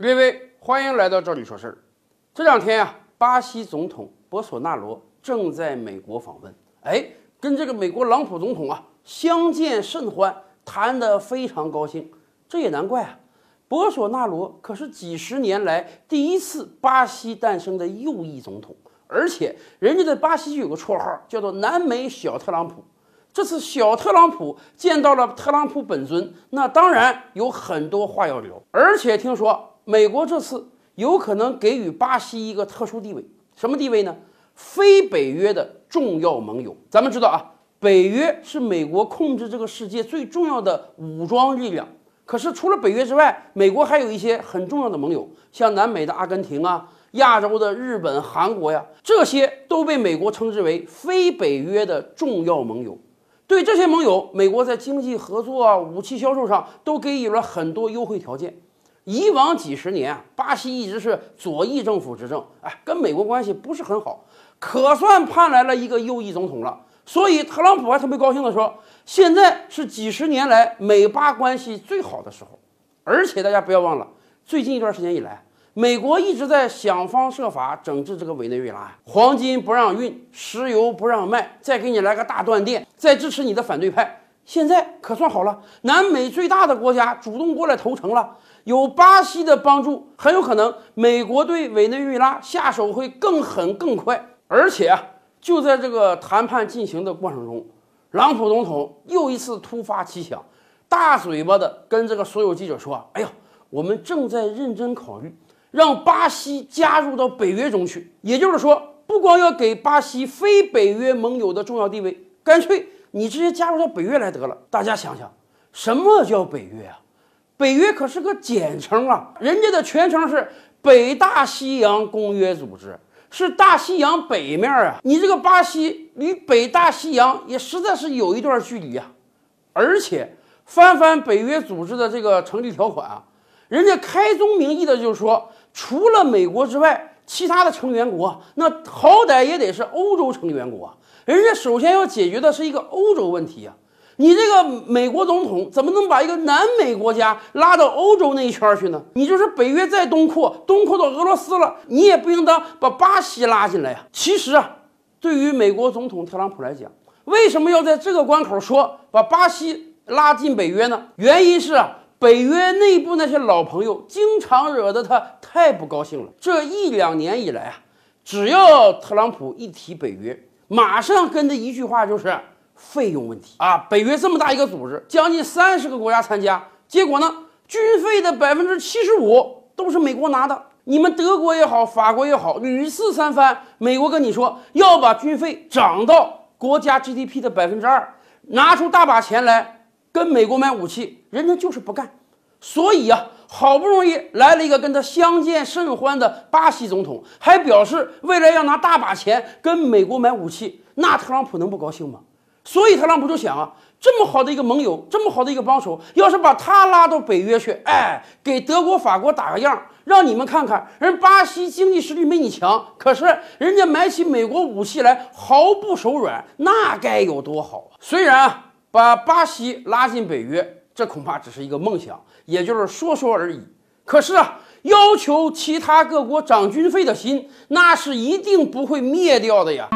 各位，欢迎来到这里说事儿。这两天啊，巴西总统博索纳罗正在美国访问，哎，跟这个美国朗普总统啊相见甚欢，谈得非常高兴。这也难怪啊，博索纳罗可是几十年来第一次巴西诞生的右翼总统，而且人家在巴西就有个绰号，叫做“南美小特朗普”。这次小特朗普见到了特朗普本尊，那当然有很多话要聊，而且听说。美国这次有可能给予巴西一个特殊地位，什么地位呢？非北约的重要盟友。咱们知道啊，北约是美国控制这个世界最重要的武装力量。可是除了北约之外，美国还有一些很重要的盟友，像南美的阿根廷啊，亚洲的日本、韩国呀，这些都被美国称之为非北约的重要盟友。对这些盟友，美国在经济合作啊、武器销售上都给予了很多优惠条件。以往几十年啊，巴西一直是左翼政府执政，哎，跟美国关系不是很好，可算盼来了一个右翼总统了。所以特朗普还特别高兴地说，现在是几十年来美巴关系最好的时候。而且大家不要忘了，最近一段时间以来，美国一直在想方设法整治这个委内瑞拉，黄金不让运，石油不让卖，再给你来个大断电，再支持你的反对派。现在可算好了，南美最大的国家主动过来投诚了，有巴西的帮助，很有可能美国对委内瑞拉下手会更狠更快。而且啊，就在这个谈判进行的过程中，朗普总统又一次突发奇想，大嘴巴的跟这个所有记者说：“哎呀，我们正在认真考虑让巴西加入到北约中去，也就是说，不光要给巴西非北约盟友的重要地位，干脆。”你直接加入到北约来得了。大家想想，什么叫北约啊？北约可是个简称啊，人家的全称是北大西洋公约组织，是大西洋北面啊。你这个巴西离北大西洋也实在是有一段距离啊。而且翻翻北约组织的这个成立条款啊，人家开宗明义的就是说，除了美国之外，其他的成员国那好歹也得是欧洲成员国。人家首先要解决的是一个欧洲问题呀，你这个美国总统怎么能把一个南美国家拉到欧洲那一圈去呢？你就是北约再东扩，东扩到俄罗斯了，你也不应当把巴西拉进来呀。其实啊，对于美国总统特朗普来讲，为什么要在这个关口说把巴西拉进北约呢？原因是啊，北约内部那些老朋友经常惹得他太不高兴了。这一两年以来啊，只要特朗普一提北约，马上跟的一句话就是费用问题啊！北约这么大一个组织，将近三十个国家参加，结果呢，军费的百分之七十五都是美国拿的。你们德国也好，法国也好，屡次三番，美国跟你说要把军费涨到国家 GDP 的百分之二，拿出大把钱来跟美国买武器，人家就是不干。所以啊。好不容易来了一个跟他相见甚欢的巴西总统，还表示未来要拿大把钱跟美国买武器，那特朗普能不高兴吗？所以特朗普就想啊，这么好的一个盟友，这么好的一个帮手，要是把他拉到北约去，哎，给德国、法国打个样，让你们看看，人巴西经济实力没你强，可是人家买起美国武器来毫不手软，那该有多好啊！虽然啊把巴西拉进北约。这恐怕只是一个梦想，也就是说说而已。可是啊，要求其他各国涨军费的心，那是一定不会灭掉的呀。